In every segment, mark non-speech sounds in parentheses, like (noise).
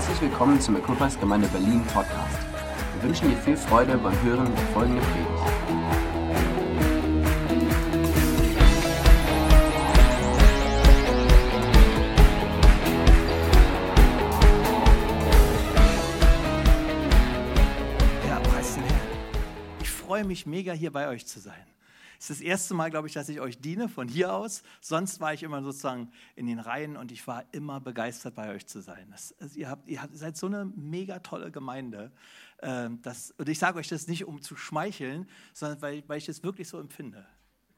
Herzlich willkommen zum Equippers Gemeinde Berlin Podcast. Wir wünschen dir viel Freude beim Hören der folgenden Predigt. Ja, preis den Herrn. Ich freue mich mega, hier bei euch zu sein. Es ist das erste Mal, glaube ich, dass ich euch diene von hier aus. Sonst war ich immer sozusagen in den Reihen und ich war immer begeistert, bei euch zu sein. Das, also ihr, habt, ihr seid so eine mega tolle Gemeinde. Ähm, das, und ich sage euch das nicht, um zu schmeicheln, sondern weil, weil ich es wirklich so empfinde.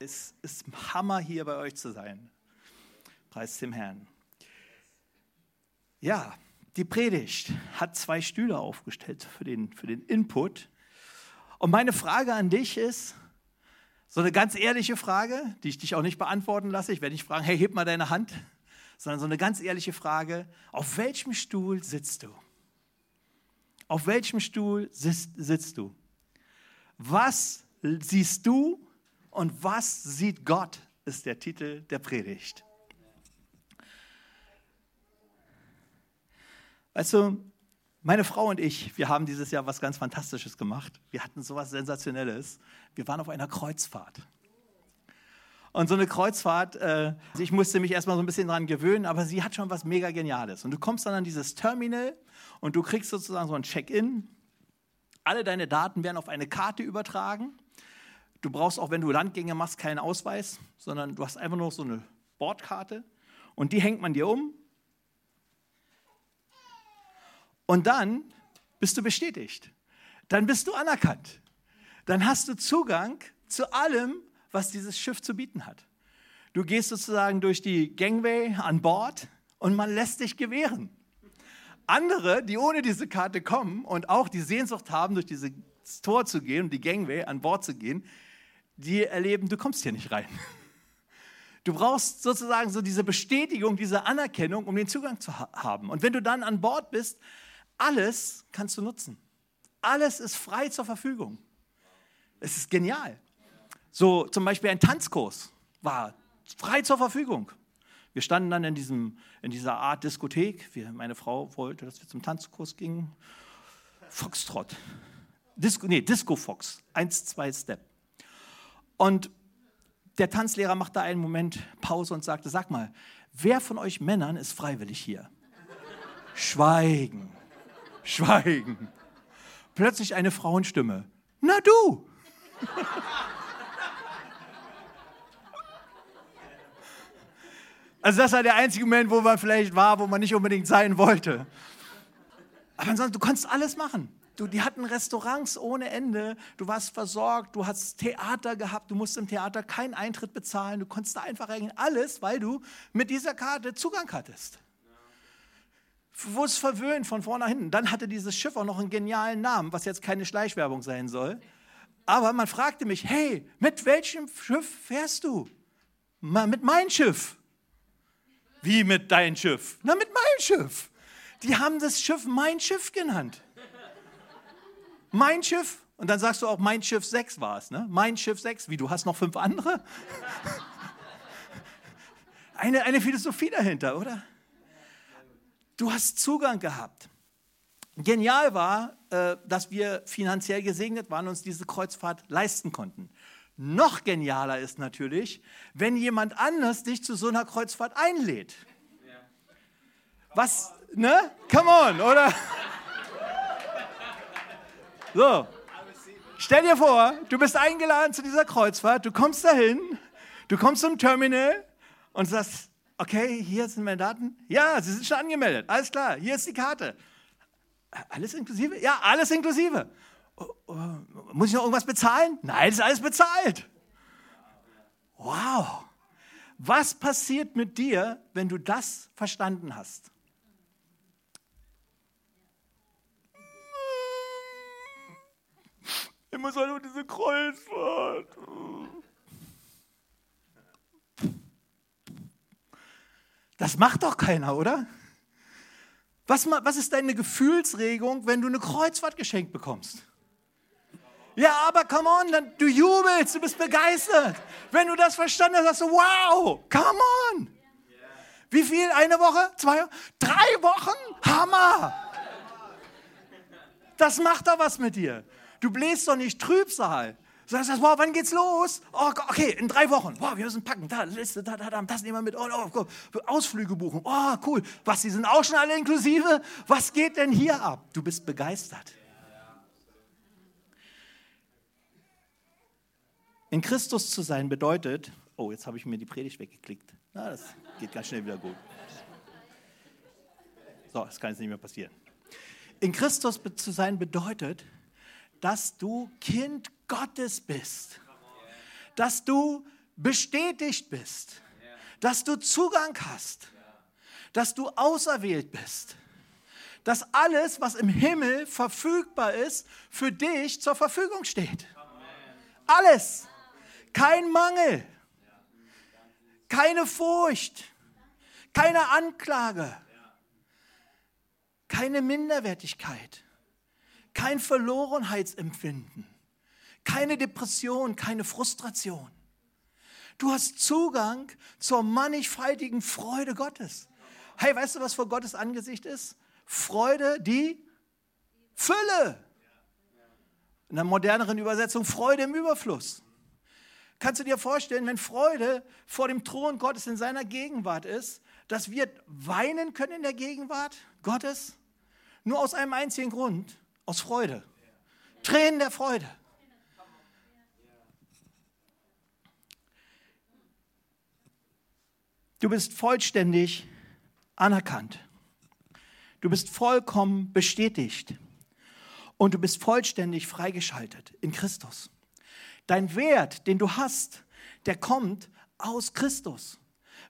Es ist Hammer, hier bei euch zu sein. Preis dem Herrn. Ja, die Predigt hat zwei Stühle aufgestellt für den, für den Input. Und meine Frage an dich ist, so eine ganz ehrliche Frage, die ich dich auch nicht beantworten lasse. Ich werde nicht fragen, hey, heb mal deine Hand, sondern so eine ganz ehrliche Frage, auf welchem Stuhl sitzt du? Auf welchem Stuhl sitzt, sitzt du? Was siehst du und was sieht Gott, ist der Titel der Predigt. Weißt du, meine Frau und ich, wir haben dieses Jahr was ganz Fantastisches gemacht. Wir hatten so was Sensationelles. Wir waren auf einer Kreuzfahrt. Und so eine Kreuzfahrt, äh, ich musste mich erstmal so ein bisschen dran gewöhnen, aber sie hat schon was mega Geniales. Und du kommst dann an dieses Terminal und du kriegst sozusagen so ein Check-in. Alle deine Daten werden auf eine Karte übertragen. Du brauchst auch, wenn du Landgänge machst, keinen Ausweis, sondern du hast einfach nur so eine Bordkarte und die hängt man dir um und dann bist du bestätigt. Dann bist du anerkannt. Dann hast du Zugang zu allem, was dieses Schiff zu bieten hat. Du gehst sozusagen durch die Gangway an Bord und man lässt dich gewähren. Andere, die ohne diese Karte kommen und auch die Sehnsucht haben, durch dieses Tor zu gehen und die Gangway an Bord zu gehen, die erleben, du kommst hier nicht rein. Du brauchst sozusagen so diese Bestätigung, diese Anerkennung, um den Zugang zu haben. Und wenn du dann an Bord bist, alles kannst du nutzen. Alles ist frei zur Verfügung. Es ist genial. So zum Beispiel ein Tanzkurs war frei zur Verfügung. Wir standen dann in, diesem, in dieser Art Diskothek. Wir, meine Frau wollte, dass wir zum Tanzkurs gingen. Foxtrot. Disco, nee, Disco Fox. Eins, zwei Step. Und der Tanzlehrer machte einen Moment Pause und sagte: Sag mal, wer von euch Männern ist freiwillig hier? Schweigen. Schweigen. Plötzlich eine Frauenstimme. Na du! Also das war der einzige Moment, wo man vielleicht war, wo man nicht unbedingt sein wollte. Aber ansonsten, du konntest alles machen. Du, die hatten Restaurants ohne Ende, du warst versorgt, du hast Theater gehabt, du musst im Theater keinen Eintritt bezahlen, du konntest da einfach reingehen. Alles, weil du mit dieser Karte Zugang hattest wurde es verwöhnt von vorne nach hinten. Dann hatte dieses Schiff auch noch einen genialen Namen, was jetzt keine Schleichwerbung sein soll. Aber man fragte mich, hey, mit welchem Schiff fährst du? mit meinem Schiff. Wie mit deinem Schiff? Na, mit meinem Schiff. Die haben das Schiff mein Schiff genannt. Mein Schiff. Und dann sagst du auch, mein Schiff 6 war es, ne? Mein Schiff 6. Wie, du hast noch fünf andere? (laughs) Eine, eine Philosophie dahinter, oder? Du hast Zugang gehabt. Genial war, äh, dass wir finanziell gesegnet waren und uns diese Kreuzfahrt leisten konnten. Noch genialer ist natürlich, wenn jemand anders dich zu so einer Kreuzfahrt einlädt. Was, ne? Come on, oder? (laughs) So, stell dir vor, du bist eingeladen zu dieser Kreuzfahrt, du kommst dahin, du kommst zum Terminal und sagst, Okay, hier sind meine Daten. Ja, Sie sind schon angemeldet. Alles klar, hier ist die Karte. Alles inklusive? Ja, alles inklusive. Oh, oh, muss ich noch irgendwas bezahlen? Nein, ist alles bezahlt. Wow. Was passiert mit dir, wenn du das verstanden hast? Ich muss halt nur diese Kreuzfahrt. Das macht doch keiner, oder? Was, was ist deine Gefühlsregung, wenn du eine Kreuzfahrt geschenkt bekommst? Ja, aber come on, du jubelst, du bist begeistert. Wenn du das verstanden hast, sagst du, wow, come on. Wie viel? Eine Woche? Zwei? Drei Wochen? Hammer! Das macht doch was mit dir. Du bläst doch nicht Trübsal. Du sagst, wow, wann geht's los? Oh, okay, in drei Wochen. Wow, wir müssen packen. Da, Liste, da, da, da, das nehmen wir mit. Oh, oh, oh, Ausflüge buchen. Oh, cool. Was, die sind auch schon alle inklusive? Was geht denn hier ab? Du bist begeistert. In Christus zu sein bedeutet, oh, jetzt habe ich mir die Predigt weggeklickt. Na, das geht ganz schnell wieder gut. So, das kann jetzt nicht mehr passieren. In Christus zu sein bedeutet, dass du Kind Gottes bist, dass du bestätigt bist, dass du Zugang hast, dass du auserwählt bist, dass alles, was im Himmel verfügbar ist, für dich zur Verfügung steht. Alles. Kein Mangel, keine Furcht, keine Anklage, keine Minderwertigkeit, kein Verlorenheitsempfinden, keine Depression, keine Frustration. Du hast Zugang zur mannigfaltigen Freude Gottes. Hey, weißt du, was vor Gottes Angesicht ist? Freude, die Fülle. In der moderneren Übersetzung Freude im Überfluss. Kannst du dir vorstellen, wenn Freude vor dem Thron Gottes in seiner Gegenwart ist, dass wir weinen können in der Gegenwart Gottes? Nur aus einem einzigen Grund, aus Freude. Tränen der Freude. Du bist vollständig anerkannt. Du bist vollkommen bestätigt. Und du bist vollständig freigeschaltet in Christus. Dein Wert, den du hast, der kommt aus Christus.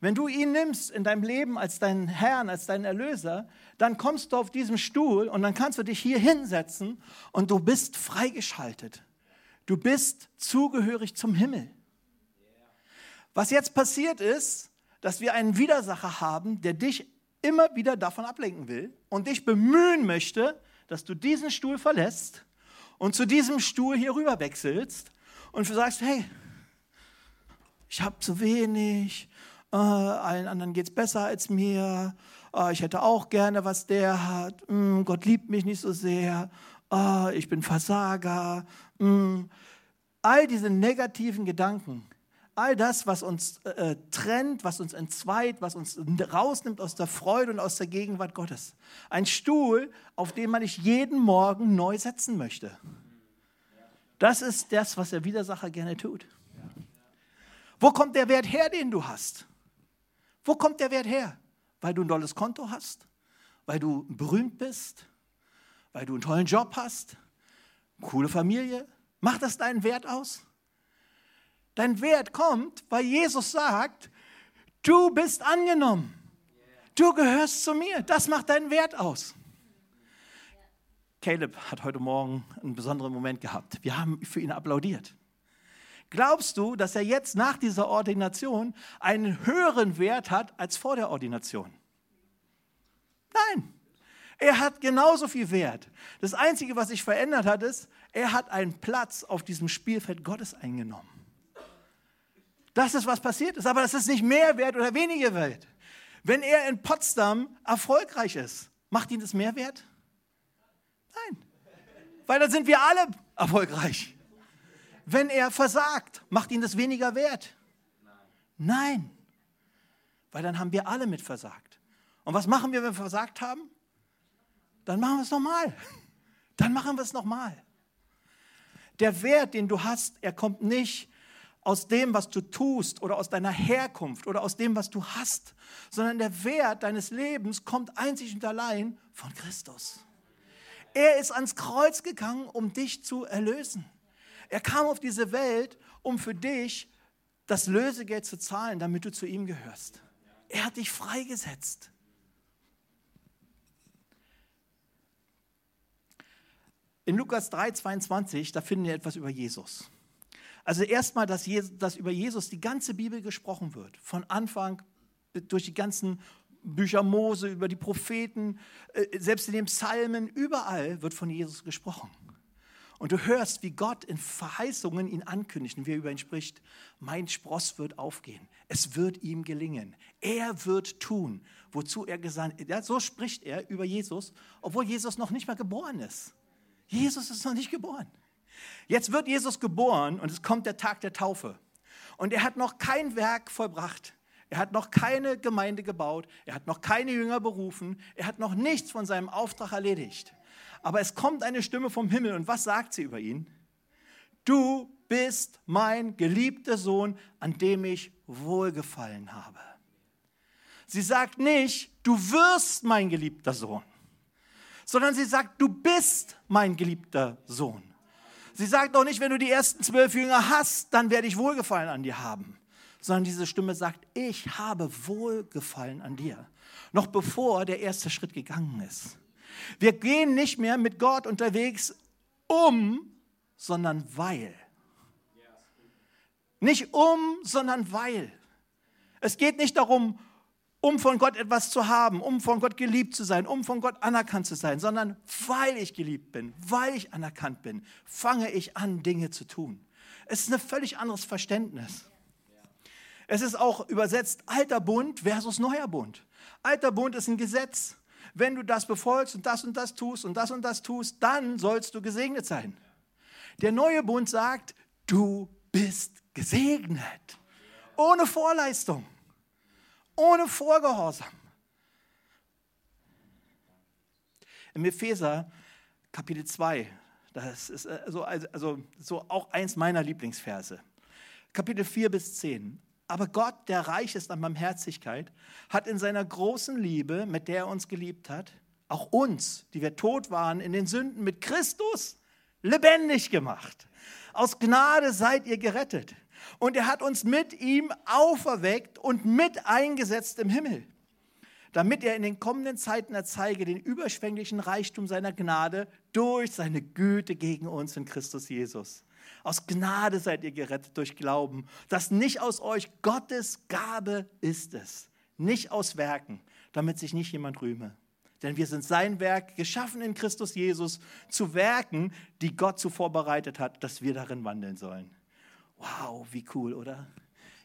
Wenn du ihn nimmst in deinem Leben als deinen Herrn, als deinen Erlöser, dann kommst du auf diesem Stuhl und dann kannst du dich hier hinsetzen und du bist freigeschaltet. Du bist zugehörig zum Himmel. Was jetzt passiert ist, dass wir einen Widersacher haben, der dich immer wieder davon ablenken will und dich bemühen möchte, dass du diesen Stuhl verlässt und zu diesem Stuhl hier rüber wechselst und du sagst, hey, ich habe zu wenig, äh, allen anderen geht es besser als mir, äh, ich hätte auch gerne, was der hat, mm, Gott liebt mich nicht so sehr, äh, ich bin Versager. Mm. All diese negativen Gedanken, all das, was uns äh, trennt, was uns entzweit, was uns rausnimmt aus der Freude und aus der Gegenwart Gottes. Ein Stuhl, auf den man sich jeden Morgen neu setzen möchte. Das ist das, was der Widersacher gerne tut. Wo kommt der Wert her, den du hast? Wo kommt der Wert her? Weil du ein tolles Konto hast? Weil du berühmt bist? Weil du einen tollen Job hast? Coole Familie? Macht das deinen Wert aus? Dein Wert kommt, weil Jesus sagt, du bist angenommen. Du gehörst zu mir. Das macht deinen Wert aus. Caleb hat heute Morgen einen besonderen Moment gehabt. Wir haben für ihn applaudiert. Glaubst du, dass er jetzt nach dieser Ordination einen höheren Wert hat als vor der Ordination? Nein. Er hat genauso viel Wert. Das Einzige, was sich verändert hat, ist, er hat einen Platz auf diesem Spielfeld Gottes eingenommen. Das ist, was passiert ist. Aber das ist nicht mehr wert oder weniger wert. Wenn er in Potsdam erfolgreich ist, macht ihn das mehr wert? Nein, weil dann sind wir alle erfolgreich. Wenn er versagt, macht ihn das weniger wert? Nein, weil dann haben wir alle mit versagt. Und was machen wir, wenn wir versagt haben? Dann machen wir es nochmal. (laughs) Dann machen wir es nochmal. Der Wert, den du hast, er kommt nicht aus dem, was du tust oder aus deiner Herkunft oder aus dem, was du hast, sondern der Wert deines Lebens kommt einzig und allein von Christus. Er ist ans Kreuz gegangen, um dich zu erlösen. Er kam auf diese Welt, um für dich das Lösegeld zu zahlen, damit du zu ihm gehörst. Er hat dich freigesetzt. In Lukas 3, 22, da finden wir etwas über Jesus. Also erstmal, dass, dass über Jesus die ganze Bibel gesprochen wird, von Anfang durch die ganzen Bücher Mose, über die Propheten, äh, selbst in den Psalmen, überall wird von Jesus gesprochen. Und du hörst, wie Gott in Verheißungen ihn ankündigt und wie er über ihn spricht. Mein Spross wird aufgehen. Es wird ihm gelingen. Er wird tun, wozu er gesandt ist. Ja, so spricht er über Jesus, obwohl Jesus noch nicht mal geboren ist. Jesus ist noch nicht geboren. Jetzt wird Jesus geboren und es kommt der Tag der Taufe. Und er hat noch kein Werk vollbracht. Er hat noch keine Gemeinde gebaut. Er hat noch keine Jünger berufen. Er hat noch nichts von seinem Auftrag erledigt. Aber es kommt eine Stimme vom Himmel und was sagt sie über ihn? Du bist mein geliebter Sohn, an dem ich wohlgefallen habe. Sie sagt nicht, du wirst mein geliebter Sohn, sondern sie sagt, du bist mein geliebter Sohn. Sie sagt auch nicht, wenn du die ersten zwölf Jünger hast, dann werde ich Wohlgefallen an dir haben, sondern diese Stimme sagt, ich habe Wohlgefallen an dir, noch bevor der erste Schritt gegangen ist. Wir gehen nicht mehr mit Gott unterwegs um, sondern weil. Nicht um, sondern weil. Es geht nicht darum, um von Gott etwas zu haben, um von Gott geliebt zu sein, um von Gott anerkannt zu sein, sondern weil ich geliebt bin, weil ich anerkannt bin, fange ich an, Dinge zu tun. Es ist ein völlig anderes Verständnis. Es ist auch übersetzt alter Bund versus neuer Bund. Alter Bund ist ein Gesetz. Wenn du das befolgst und das und das tust und das und das tust, dann sollst du gesegnet sein. Der neue Bund sagt, du bist gesegnet. Ohne Vorleistung ohne Vorgehorsam. Im Epheser Kapitel 2, das ist also, also so auch eins meiner Lieblingsverse. Kapitel 4 bis 10. Aber Gott, der reich ist an Barmherzigkeit, hat in seiner großen Liebe, mit der er uns geliebt hat, auch uns, die wir tot waren in den Sünden, mit Christus lebendig gemacht. Aus Gnade seid ihr gerettet. Und er hat uns mit ihm auferweckt und mit eingesetzt im Himmel, damit er in den kommenden Zeiten erzeige den überschwänglichen Reichtum seiner Gnade durch seine Güte gegen uns in Christus Jesus. Aus Gnade seid ihr gerettet durch Glauben. Das nicht aus euch, Gottes Gabe ist es. Nicht aus Werken, damit sich nicht jemand rühme. Denn wir sind sein Werk, geschaffen in Christus Jesus, zu Werken, die Gott zuvor bereitet hat, dass wir darin wandeln sollen. Wow, wie cool, oder?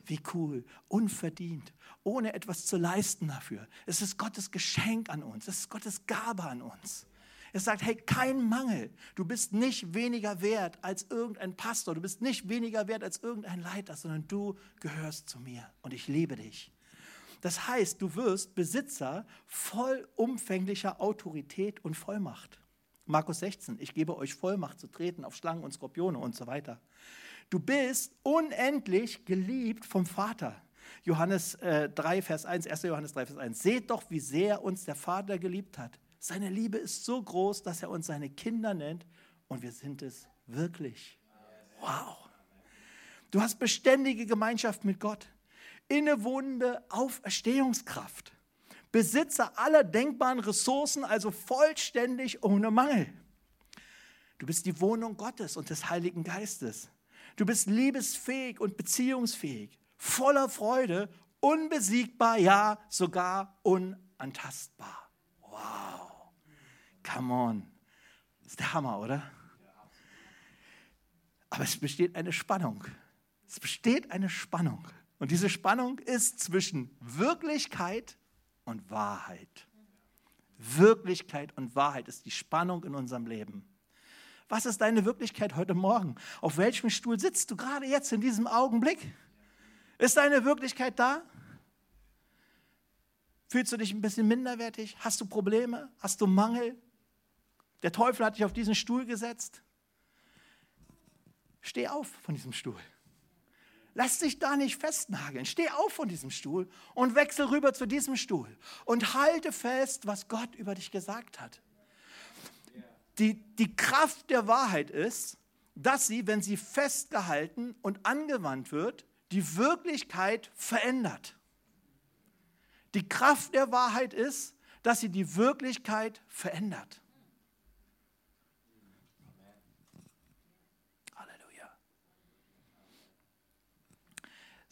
Wie cool, unverdient, ohne etwas zu leisten dafür. Es ist Gottes Geschenk an uns, es ist Gottes Gabe an uns. Er sagt, hey, kein Mangel. Du bist nicht weniger wert als irgendein Pastor, du bist nicht weniger wert als irgendein Leiter, sondern du gehörst zu mir und ich liebe dich. Das heißt, du wirst Besitzer vollumfänglicher Autorität und Vollmacht. Markus 16, ich gebe euch Vollmacht zu treten auf Schlangen und Skorpione und so weiter. Du bist unendlich geliebt vom Vater. Johannes äh, 3, Vers 1, 1. Johannes 3, Vers 1. Seht doch, wie sehr uns der Vater geliebt hat. Seine Liebe ist so groß, dass er uns seine Kinder nennt und wir sind es wirklich. Wow. Du hast beständige Gemeinschaft mit Gott, innewohnende Auferstehungskraft, Besitzer aller denkbaren Ressourcen, also vollständig ohne Mangel. Du bist die Wohnung Gottes und des Heiligen Geistes. Du bist liebesfähig und beziehungsfähig, voller Freude, unbesiegbar, ja, sogar unantastbar. Wow. Come on. Das ist der Hammer, oder? Aber es besteht eine Spannung. Es besteht eine Spannung. Und diese Spannung ist zwischen Wirklichkeit und Wahrheit. Wirklichkeit und Wahrheit ist die Spannung in unserem Leben. Was ist deine Wirklichkeit heute Morgen? Auf welchem Stuhl sitzt du gerade jetzt in diesem Augenblick? Ist deine Wirklichkeit da? Fühlst du dich ein bisschen minderwertig? Hast du Probleme? Hast du Mangel? Der Teufel hat dich auf diesen Stuhl gesetzt. Steh auf von diesem Stuhl. Lass dich da nicht festnageln. Steh auf von diesem Stuhl und wechsel rüber zu diesem Stuhl und halte fest, was Gott über dich gesagt hat die, die Kraft der Wahrheit ist, dass sie, wenn sie festgehalten und angewandt wird, die Wirklichkeit verändert. Die Kraft der Wahrheit ist, dass sie die Wirklichkeit verändert.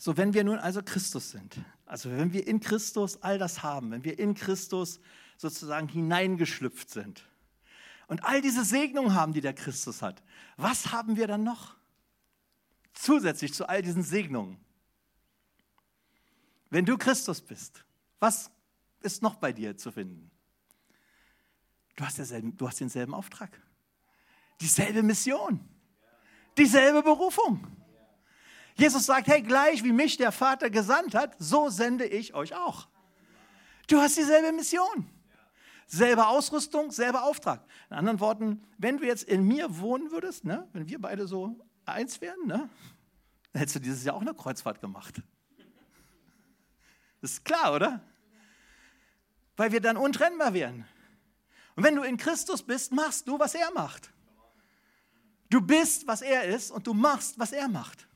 So, wenn wir nun also Christus sind, also wenn wir in Christus all das haben, wenn wir in Christus sozusagen hineingeschlüpft sind, und all diese Segnungen haben, die der Christus hat, was haben wir dann noch? Zusätzlich zu all diesen Segnungen. Wenn du Christus bist, was ist noch bei dir zu finden? Du hast, derselben, du hast denselben Auftrag. Dieselbe Mission, dieselbe Berufung. Jesus sagt, hey, gleich wie mich der Vater gesandt hat, so sende ich euch auch. Du hast dieselbe Mission. Selbe Ausrüstung, selber Auftrag. In anderen Worten, wenn du jetzt in mir wohnen würdest, ne, wenn wir beide so eins wären, ne, dann hättest du dieses Jahr auch eine Kreuzfahrt gemacht. Das ist klar, oder? Weil wir dann untrennbar wären. Und wenn du in Christus bist, machst du, was er macht. Du bist, was er ist und du machst, was er macht.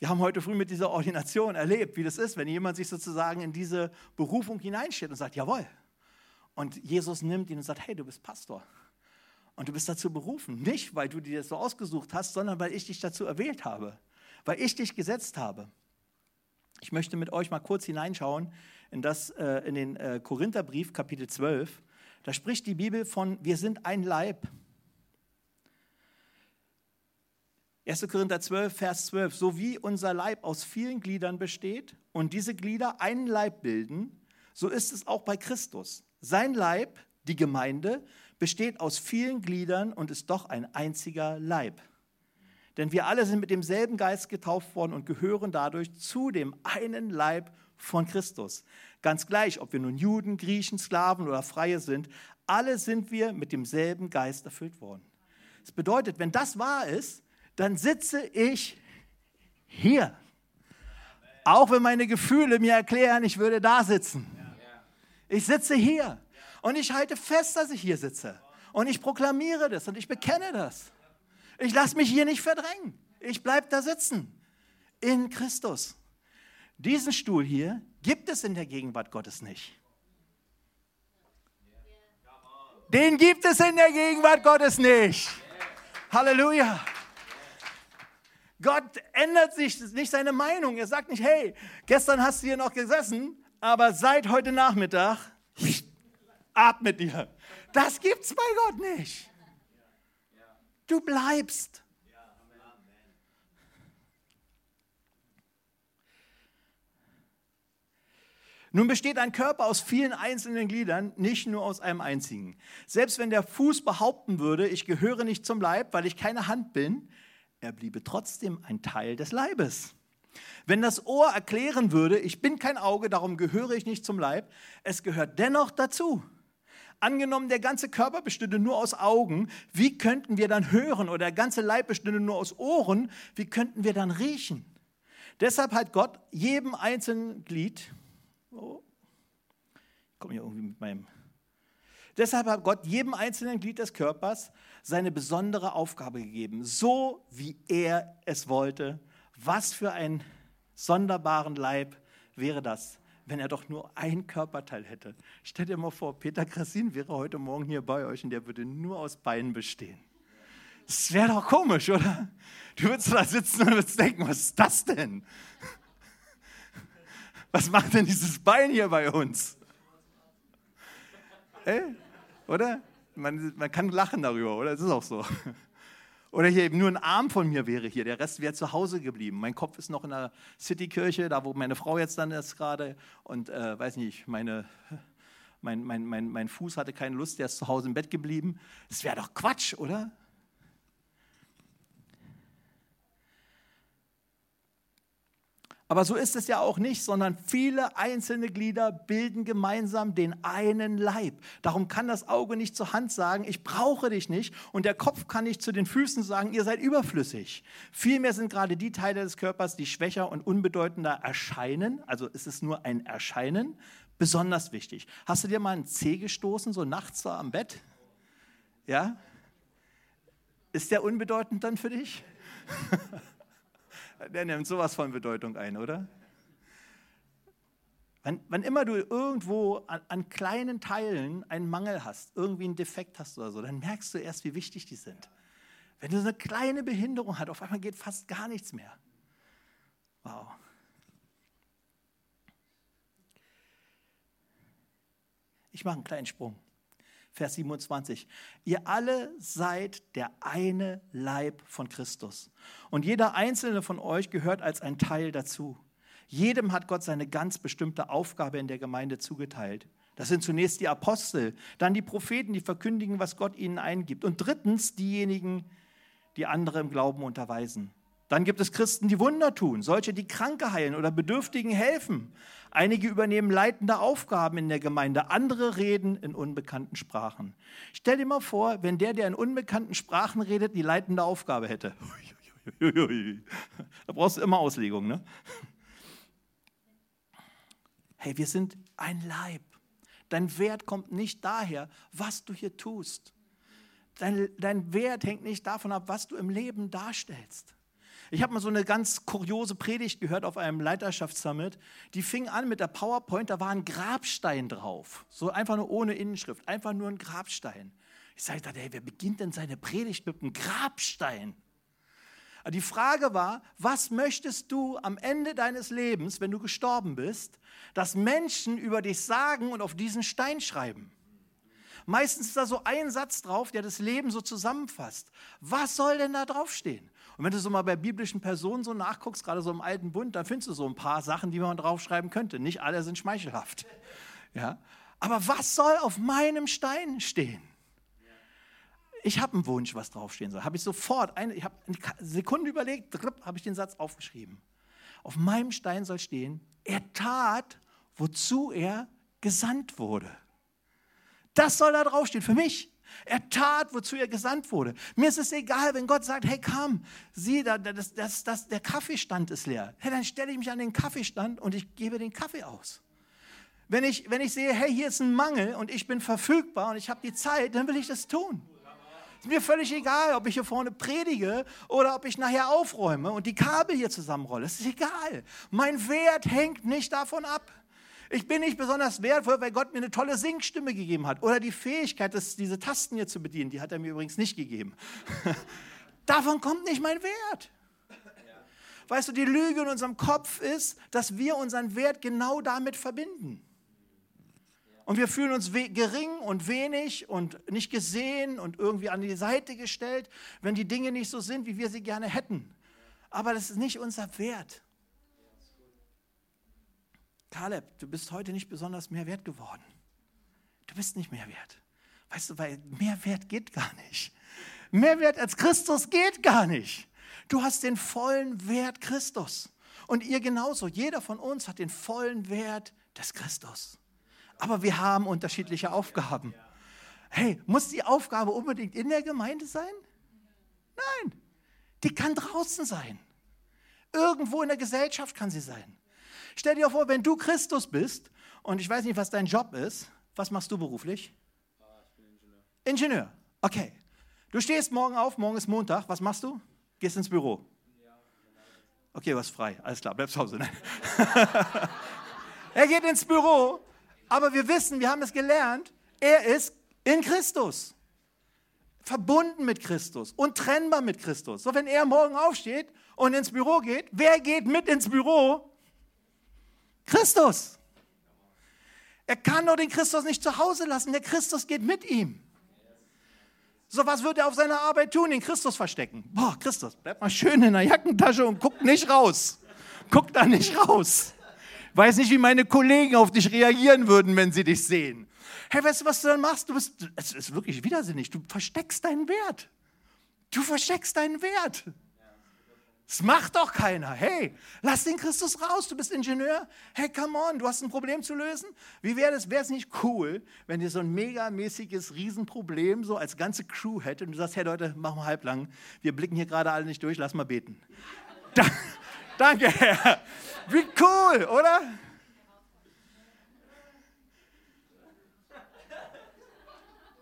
Wir haben heute früh mit dieser Ordination erlebt, wie das ist, wenn jemand sich sozusagen in diese Berufung hineinsteht und sagt, jawohl. Und Jesus nimmt ihn und sagt, hey, du bist Pastor. Und du bist dazu berufen. Nicht, weil du dir das so ausgesucht hast, sondern weil ich dich dazu erwählt habe. Weil ich dich gesetzt habe. Ich möchte mit euch mal kurz hineinschauen in, das, äh, in den äh, Korintherbrief, Kapitel 12. Da spricht die Bibel von, wir sind ein Leib. 1. Korinther 12, Vers 12, so wie unser Leib aus vielen Gliedern besteht und diese Glieder einen Leib bilden, so ist es auch bei Christus. Sein Leib, die Gemeinde, besteht aus vielen Gliedern und ist doch ein einziger Leib. Denn wir alle sind mit demselben Geist getauft worden und gehören dadurch zu dem einen Leib von Christus. Ganz gleich, ob wir nun Juden, Griechen, Sklaven oder Freie sind, alle sind wir mit demselben Geist erfüllt worden. Das bedeutet, wenn das wahr ist, dann sitze ich hier. Auch wenn meine Gefühle mir erklären, ich würde da sitzen. Ich sitze hier und ich halte fest, dass ich hier sitze. Und ich proklamiere das und ich bekenne das. Ich lasse mich hier nicht verdrängen. Ich bleibe da sitzen. In Christus. Diesen Stuhl hier gibt es in der Gegenwart Gottes nicht. Den gibt es in der Gegenwart Gottes nicht. Halleluja. Gott ändert sich nicht seine Meinung. Er sagt nicht, hey, gestern hast du hier noch gesessen, aber seit heute Nachmittag ab mit dir. Das gibt's bei Gott nicht. Du bleibst. Nun besteht ein Körper aus vielen einzelnen Gliedern, nicht nur aus einem einzigen. Selbst wenn der Fuß behaupten würde, ich gehöre nicht zum Leib, weil ich keine Hand bin, er bliebe trotzdem ein Teil des Leibes. Wenn das Ohr erklären würde, ich bin kein Auge, darum gehöre ich nicht zum Leib, es gehört dennoch dazu. Angenommen, der ganze Körper bestünde nur aus Augen, wie könnten wir dann hören? Oder der ganze Leib bestünde nur aus Ohren, wie könnten wir dann riechen? Deshalb hat Gott jedem einzelnen Glied, oh, ich komme hier irgendwie mit meinem, deshalb hat Gott jedem einzelnen Glied des Körpers seine besondere Aufgabe gegeben, so wie er es wollte. Was für einen sonderbaren Leib wäre das, wenn er doch nur ein Körperteil hätte. Stell dir mal vor, Peter Krassin wäre heute Morgen hier bei euch und der würde nur aus Beinen bestehen. Das wäre doch komisch, oder? Du würdest da sitzen und würdest denken, was ist das denn? Was macht denn dieses Bein hier bei uns? Ey, oder? Man, man kann lachen darüber, oder? Das ist auch so. (laughs) Oder hier eben nur ein Arm von mir wäre hier, der Rest wäre zu Hause geblieben. Mein Kopf ist noch in der Citykirche, da wo meine Frau jetzt dann ist gerade. Und äh, weiß nicht, meine, mein, mein, mein, mein Fuß hatte keine Lust, der ist zu Hause im Bett geblieben. Das wäre doch Quatsch, oder? Aber so ist es ja auch nicht, sondern viele einzelne Glieder bilden gemeinsam den einen Leib. Darum kann das Auge nicht zur Hand sagen, ich brauche dich nicht. Und der Kopf kann nicht zu den Füßen sagen, ihr seid überflüssig. Vielmehr sind gerade die Teile des Körpers, die schwächer und unbedeutender erscheinen, also ist es nur ein Erscheinen, besonders wichtig. Hast du dir mal einen Zeh gestoßen, so nachts so am Bett? Ja? Ist der unbedeutend dann für dich? (laughs) der nimmt sowas von Bedeutung ein, oder? Wann, wann immer du irgendwo an, an, kleinen Teilen einen Mangel hast, irgendwie einen Defekt hast oder so, dann merkst du erst, wie wichtig die sind. Wenn du so eine kleine Behinderung hast, auf einmal geht fast gar nichts mehr. Wow. Ich mache einen kleinen Sprung. Vers 27. Ihr alle seid der eine Leib von Christus. Und jeder einzelne von euch gehört als ein Teil dazu. Jedem hat Gott seine ganz bestimmte Aufgabe in der Gemeinde zugeteilt. Das sind zunächst die Apostel, dann die Propheten, die verkündigen, was Gott ihnen eingibt. Und drittens diejenigen, die andere im Glauben unterweisen. Dann gibt es Christen, die Wunder tun, solche, die Kranke heilen oder Bedürftigen helfen. Einige übernehmen leitende Aufgaben in der Gemeinde, andere reden in unbekannten Sprachen. Stell dir mal vor, wenn der, der in unbekannten Sprachen redet, die leitende Aufgabe hätte. Da brauchst du immer Auslegung, ne? Hey, wir sind ein Leib. Dein Wert kommt nicht daher, was du hier tust. Dein, dein Wert hängt nicht davon ab, was du im Leben darstellst. Ich habe mal so eine ganz kuriose Predigt gehört auf einem Leiterschaftssummit. Die fing an mit der PowerPoint, da war ein Grabstein drauf. So einfach nur ohne Innenschrift, einfach nur ein Grabstein. Ich sage, hey, wer beginnt denn seine Predigt mit einem Grabstein? Die Frage war, was möchtest du am Ende deines Lebens, wenn du gestorben bist, dass Menschen über dich sagen und auf diesen Stein schreiben? Meistens ist da so ein Satz drauf, der das Leben so zusammenfasst. Was soll denn da draufstehen? Und wenn du so mal bei biblischen Personen so nachguckst, gerade so im Alten Bund, da findest du so ein paar Sachen, die man draufschreiben könnte. Nicht alle sind schmeichelhaft. (laughs) Ja? Aber was soll auf meinem Stein stehen? Ich habe einen Wunsch, was draufstehen soll. Habe ich sofort, eine, ich habe eine Sekunde überlegt, habe ich den Satz aufgeschrieben. Auf meinem Stein soll stehen, er tat, wozu er gesandt wurde. Das soll da draufstehen für mich. Er tat, wozu er gesandt wurde. Mir ist es egal, wenn Gott sagt, hey, komm, sieh, das, das, das, der Kaffeestand ist leer. Hey, dann stelle ich mich an den Kaffeestand und ich gebe den Kaffee aus. Wenn ich, wenn ich sehe, hey, hier ist ein Mangel und ich bin verfügbar und ich habe die Zeit, dann will ich das tun. Ist mir völlig egal, ob ich hier vorne predige oder ob ich nachher aufräume und die Kabel hier zusammenrolle. Es ist egal. Mein Wert hängt nicht davon ab. Ich bin nicht besonders wertvoll, weil Gott mir eine tolle Singstimme gegeben hat oder die Fähigkeit, das, diese Tasten hier zu bedienen. Die hat er mir übrigens nicht gegeben. (laughs) Davon kommt nicht mein Wert. Weißt du, die Lüge in unserem Kopf ist, dass wir unseren Wert genau damit verbinden. Und wir fühlen uns gering und wenig und nicht gesehen und irgendwie an die Seite gestellt, wenn die Dinge nicht so sind, wie wir sie gerne hätten. Aber das ist nicht unser Wert. Kaleb, du bist heute nicht besonders mehr wert geworden. Du bist nicht mehr wert. Weißt du, weil mehr Wert geht gar nicht. Mehr Wert als Christus geht gar nicht. Du hast den vollen Wert Christus. Und ihr genauso. Jeder von uns hat den vollen Wert des Christus. Aber wir haben unterschiedliche Aufgaben. Hey, muss die Aufgabe unbedingt in der Gemeinde sein? Nein, die kann draußen sein. Irgendwo in der Gesellschaft kann sie sein. Stell dir vor, wenn du Christus bist und ich weiß nicht, was dein Job ist, was machst du beruflich? Ah, ich bin Ingenieur. Ingenieur, okay. Du stehst morgen auf, morgen ist Montag, was machst du? Gehst ins Büro. Okay, du hast frei, alles klar, bleib zu Hause. (laughs) er geht ins Büro, aber wir wissen, wir haben es gelernt, er ist in Christus. Verbunden mit Christus, untrennbar mit Christus. So, wenn er morgen aufsteht und ins Büro geht, wer geht mit ins Büro? Christus. Er kann doch den Christus nicht zu Hause lassen. Der Christus geht mit ihm. So, was wird er auf seiner Arbeit tun? Den Christus verstecken. Boah, Christus, bleib mal schön in der Jackentasche und guck nicht raus. Guck da nicht raus. Weiß nicht, wie meine Kollegen auf dich reagieren würden, wenn sie dich sehen. Hey, weißt du, was du dann machst? Du bist, es ist wirklich widersinnig. Du versteckst deinen Wert. Du versteckst deinen Wert. Das macht doch keiner. Hey, lass den Christus raus, du bist Ingenieur. Hey, come on, du hast ein Problem zu lösen. Wie wäre es, wäre es nicht cool, wenn ihr so ein megamäßiges Riesenproblem so als ganze Crew hättet und du sagst, hey Leute, machen wir halblang. Wir blicken hier gerade alle nicht durch, lass mal beten. (laughs) Da, danke, Herr. Wie cool, oder?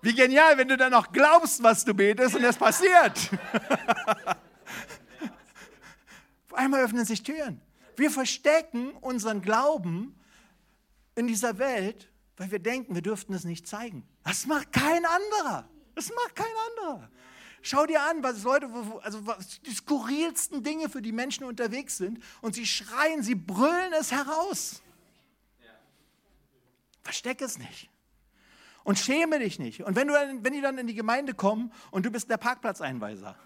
Wie genial, wenn du dann noch glaubst, was du betest und es passiert. (laughs) Auf einmal öffnen sich Türen. Wir verstecken unseren Glauben in dieser Welt, weil wir denken, wir dürften es nicht zeigen. Das macht kein anderer. Das macht kein anderer. Schau dir an, was Leute, also was die skurrilsten Dinge für die Menschen unterwegs sind und sie schreien, sie brüllen es heraus. Versteck es nicht. Und schäme dich nicht. Und wenn, du, wenn die dann in die Gemeinde kommen und du bist der Parkplatzeinweiser,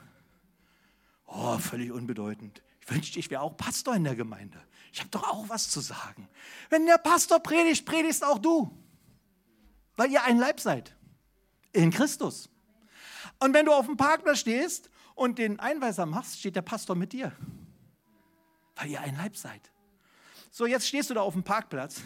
oh, völlig unbedeutend. Wünschte, ich wäre auch Pastor in der Gemeinde. Ich habe doch auch was zu sagen. Wenn der Pastor predigt, predigst auch du. Weil ihr ein Leib seid. In Christus. Und wenn du auf dem Parkplatz stehst und den Einweiser machst, steht der Pastor mit dir. Weil ihr ein Leib seid. So, jetzt stehst du da auf dem Parkplatz.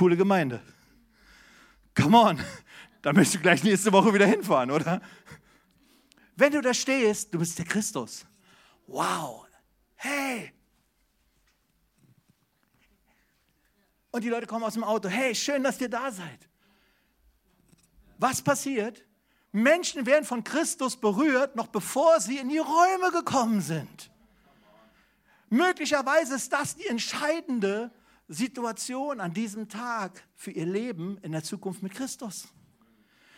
Coole Gemeinde. Come on, (laughs) da möchtest du gleich nächste Woche wieder hinfahren, oder? Wenn du da stehst, du bist der Christus. Wow, hey. Und die Leute kommen aus dem Auto, hey, schön, dass ihr da seid. Was passiert? Menschen werden von Christus berührt, noch bevor sie in die Räume gekommen sind. Möglicherweise ist das die entscheidende Situation an diesem Tag für ihr Leben in der Zukunft mit Christus.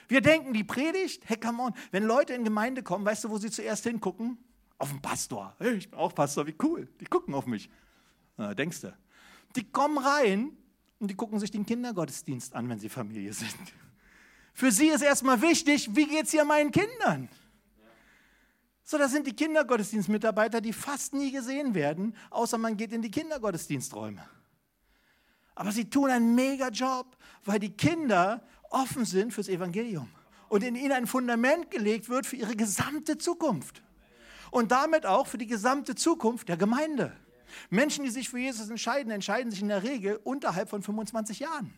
Wir denken, die Predigt, hey, come on, wenn Leute in Gemeinde kommen, weißt du, wo sie zuerst hingucken? Auf den Pastor. Hey, ich bin auch Pastor, wie cool. Die gucken auf mich. Na, denkst du? Die kommen rein und die gucken sich den Kindergottesdienst an, wenn sie Familie (laughs) sind. Für sie ist erstmal wichtig, wie geht es hier meinen Kindern? So, das sind die Kindergottesdienstmitarbeiter, die fast nie gesehen werden, außer man geht in die Kindergottesdiensträume. Aber sie tun einen mega Job, weil die Kinder offen sind fürs Evangelium und in ihnen ein Fundament gelegt wird für ihre gesamte Zukunft und damit auch für die gesamte Zukunft der Gemeinde. Menschen, die sich für Jesus entscheiden, entscheiden sich in der Regel unterhalb von 25 Jahren.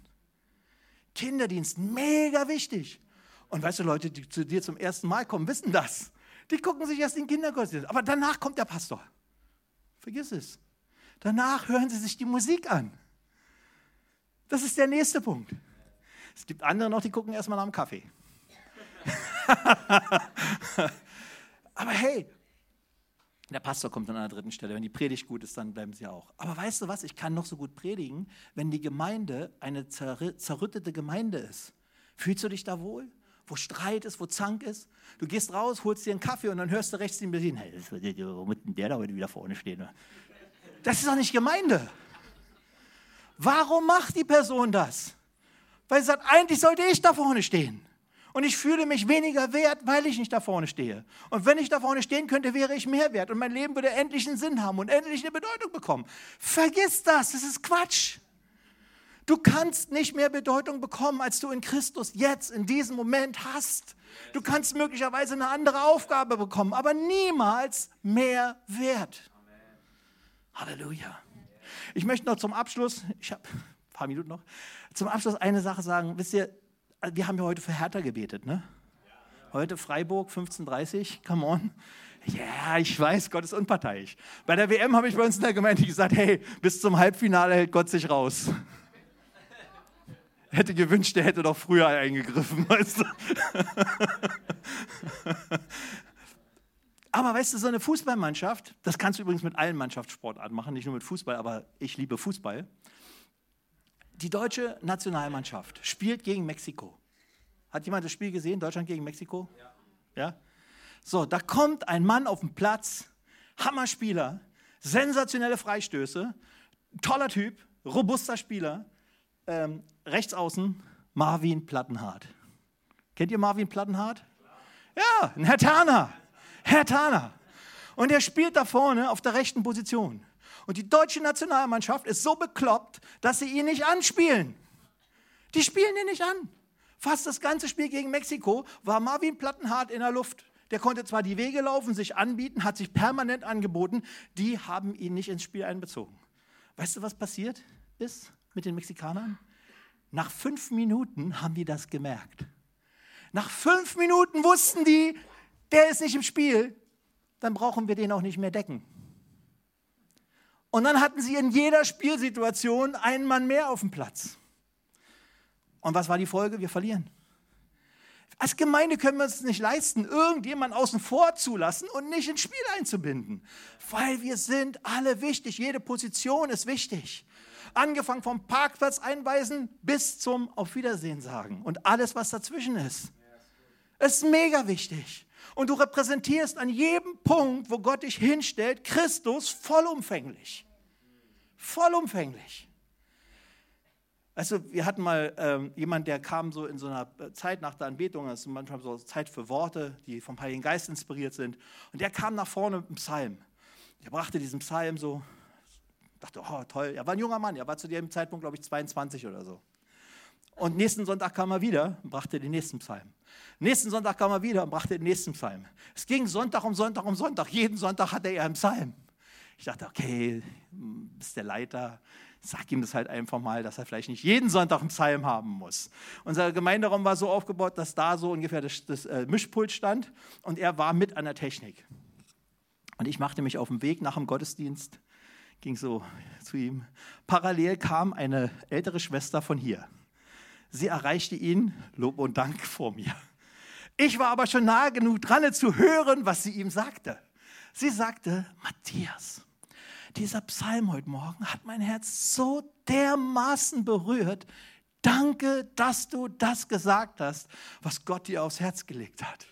Kinderdienst, mega wichtig. Und weißt du, Leute, die zu dir zum ersten Mal kommen, wissen das. Die gucken sich erst den Kindergottesdienst. Aber danach kommt der Pastor. Vergiss es. Danach hören sie sich die Musik an. Das ist der nächste Punkt. Es gibt andere noch, die gucken erstmal nach dem Kaffee. (laughs) Aber hey, der Pastor kommt an einer dritten Stelle. Wenn die Predigt gut ist, dann bleiben sie auch. Aber weißt du was? Ich kann noch so gut predigen, wenn die Gemeinde eine zerrüttete Gemeinde ist. Fühlst du dich da wohl? Wo Streit ist, wo Zank ist? Du gehst raus, holst dir einen Kaffee und dann hörst du rechts den Berlin, hey, das wird der da heute wieder vorne stehen. Das ist doch nicht Gemeinde. Warum macht die Person das? Weil sie sagt, eigentlich sollte ich da vorne stehen. Und ich fühle mich weniger wert, weil ich nicht da vorne stehe. Und wenn ich da vorne stehen könnte, wäre ich mehr wert. Und mein Leben würde endlich einen Sinn haben und endlich eine Bedeutung bekommen. Vergiss das, das ist Quatsch. Du kannst nicht mehr Bedeutung bekommen, als du in Christus jetzt, in diesem Moment hast. Du kannst möglicherweise eine andere Aufgabe bekommen, aber niemals mehr Wert. Halleluja. Ich möchte noch zum Abschluss, ich habe ein paar Minuten noch, zum Abschluss eine Sache sagen. Wisst ihr, wir haben ja heute für Hertha gebetet, ne? Heute Freiburg 15:30, come on. Ja, yeah, ich weiß, Gott ist unparteiisch. Bei der WM habe ich bei uns in der Gemeinde gesagt, hey, bis zum Halbfinale hält Gott sich raus. (laughs) Hätte gewünscht, der hätte doch früher eingegriffen, (laughs) weißt du? Aber weißt du, so eine Fußballmannschaft, das kannst du übrigens mit allen Mannschaftssportarten machen, nicht nur mit Fußball, aber ich liebe Fußball. Die deutsche Nationalmannschaft spielt gegen Mexiko. Hat jemand das Spiel gesehen, Deutschland gegen Mexiko? Ja. ja? So, da kommt ein Mann auf den Platz, Hammerspieler, sensationelle Freistöße, toller Typ, robuster Spieler, ähm, rechts außen Marvin Plattenhardt. Kennt ihr Marvin Plattenhardt? Ja, ein Herr Turner. Herr Turner. Und er spielt da vorne auf der rechten Position. Und die deutsche Nationalmannschaft ist so bekloppt, dass sie ihn nicht anspielen. Die spielen ihn nicht an. Fast das ganze Spiel gegen Mexiko war Marvin Plattenhardt in der Luft. Der konnte zwar die Wege laufen, sich anbieten, hat sich permanent angeboten. Die haben ihn nicht ins Spiel einbezogen. Weißt du, was passiert ist mit den Mexikanern? Nach fünf Minuten haben die das gemerkt. Nach fünf Minuten wussten die, der ist nicht im Spiel. Dann brauchen wir den auch nicht mehr decken. Und dann hatten sie in jeder Spielsituation einen Mann mehr auf dem Platz. Und was war die Folge? Wir verlieren. Als Gemeinde können wir es nicht leisten, irgendjemanden außen vor zu lassen und nicht ins Spiel einzubinden. Weil wir sind alle wichtig. Jede Position ist wichtig. Angefangen vom Parkplatz einweisen bis zum Auf Wiedersehen sagen. Und alles, was dazwischen ist. Ist mega wichtig. Und du repräsentierst an jedem Punkt, wo Gott dich hinstellt, Christus vollumfänglich. Vollumfänglich. Also wir hatten mal ähm, jemand, der kam so in so einer Zeit nach der Anbetung, das ist manchmal so Zeit für Worte, die vom Heiligen Geist inspiriert sind. Und der kam nach vorne mit einem Psalm. Er brachte diesen Psalm so, dachte, oh toll, er war ein junger Mann, er war zu dem Zeitpunkt, glaube ich, 22 oder so. Und nächsten Sonntag kam er wieder und brachte den nächsten Psalm. Nächsten Sonntag kam er wieder und brachte den nächsten Psalm. Es ging Sonntag um Sonntag um Sonntag. Jeden Sonntag hatte er einen Psalm. Ich dachte, okay, bist der Leiter, sag ihm das halt einfach mal, dass er vielleicht nicht jeden Sonntag einen Psalm haben muss. Unser Gemeinderaum war so aufgebaut, dass da so ungefähr das, das äh, Mischpult stand und er war mit an der Technik. Und ich machte mich auf den Weg nach dem Gottesdienst, ging so zu ihm. Parallel kam eine ältere Schwester von hier. Sie erreichte ihn, Lob und Dank vor mir. Ich war aber schon nahe genug dran zu hören, was sie ihm sagte. Sie sagte, Matthias, dieser Psalm heute Morgen hat mein Herz so dermaßen berührt. Danke, dass du das gesagt hast, was Gott dir aufs Herz gelegt hat.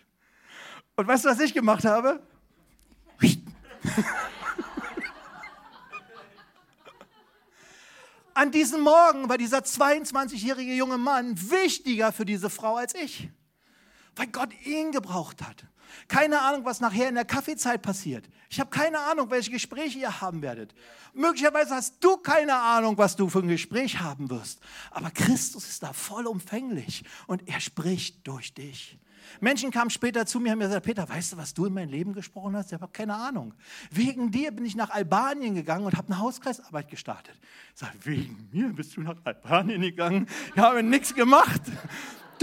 Und weißt du, was ich gemacht habe? An diesem Morgen war dieser 22-jährige junge Mann wichtiger für diese Frau als ich, weil Gott ihn gebraucht hat. Keine Ahnung, was nachher in der Kaffeezeit passiert. Ich habe keine Ahnung, welche Gespräche ihr haben werdet. Möglicherweise hast du keine Ahnung, was du für ein Gespräch haben wirst. Aber Christus ist da vollumfänglich und er spricht durch dich. Menschen kamen später zu mir und haben gesagt, Peter, weißt du, was du in mein Leben gesprochen hast? Ich habe keine Ahnung. Wegen dir bin ich nach Albanien gegangen und habe eine Hauskreisarbeit gestartet. Ich sage, wegen mir bist du nach Albanien gegangen? Ich habe nichts gemacht.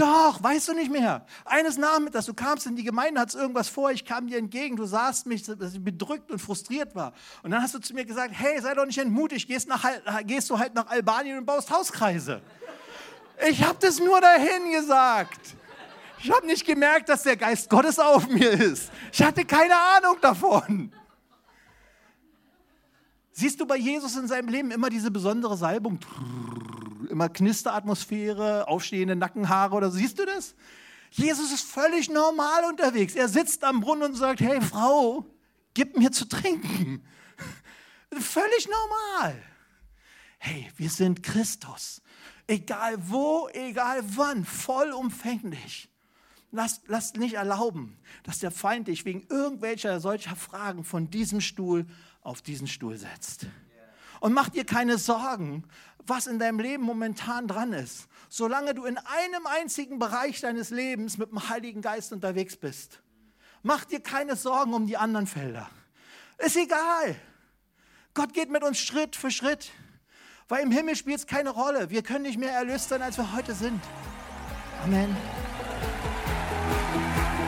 Doch, weißt du nicht mehr. Eines Nachmittags, du kamst in die Gemeinde, hattest irgendwas vor, ich kam dir entgegen, du sahst mich, dass ich bedrückt und frustriert war. Und dann hast du zu mir gesagt, hey, sei doch nicht entmutigt, gehst, nach, gehst du halt nach Albanien und baust Hauskreise. Ich habe das nur dahin gesagt. Ich habe nicht gemerkt, dass der Geist Gottes auf mir ist. Ich hatte keine Ahnung davon. Siehst du bei Jesus in seinem Leben immer diese besondere Salbung? immer Knisteratmosphäre, aufstehende Nackenhaare oder so. Siehst du das? Jesus ist völlig normal unterwegs. Er sitzt am Brunnen und sagt, hey Frau, gib mir zu trinken. völlig normal. Hey, wir sind Christus. Egal wo, egal wann, vollumfänglich. Lasst, lasst nicht erlauben, dass der Feind dich wegen irgendwelcher solcher Fragen von diesem Stuhl auf diesen Stuhl setzt. Und mach dir keine Sorgen, was in deinem Leben momentan dran ist. Solange du in einem einzigen Bereich deines Lebens mit dem Heiligen Geist unterwegs bist. Mach dir keine Sorgen um die anderen Felder. Ist egal. Gott geht mit uns Schritt für Schritt. Weil im Himmel spielt es keine Rolle. Wir können nicht mehr erlöst sein, als wir heute sind. Amen.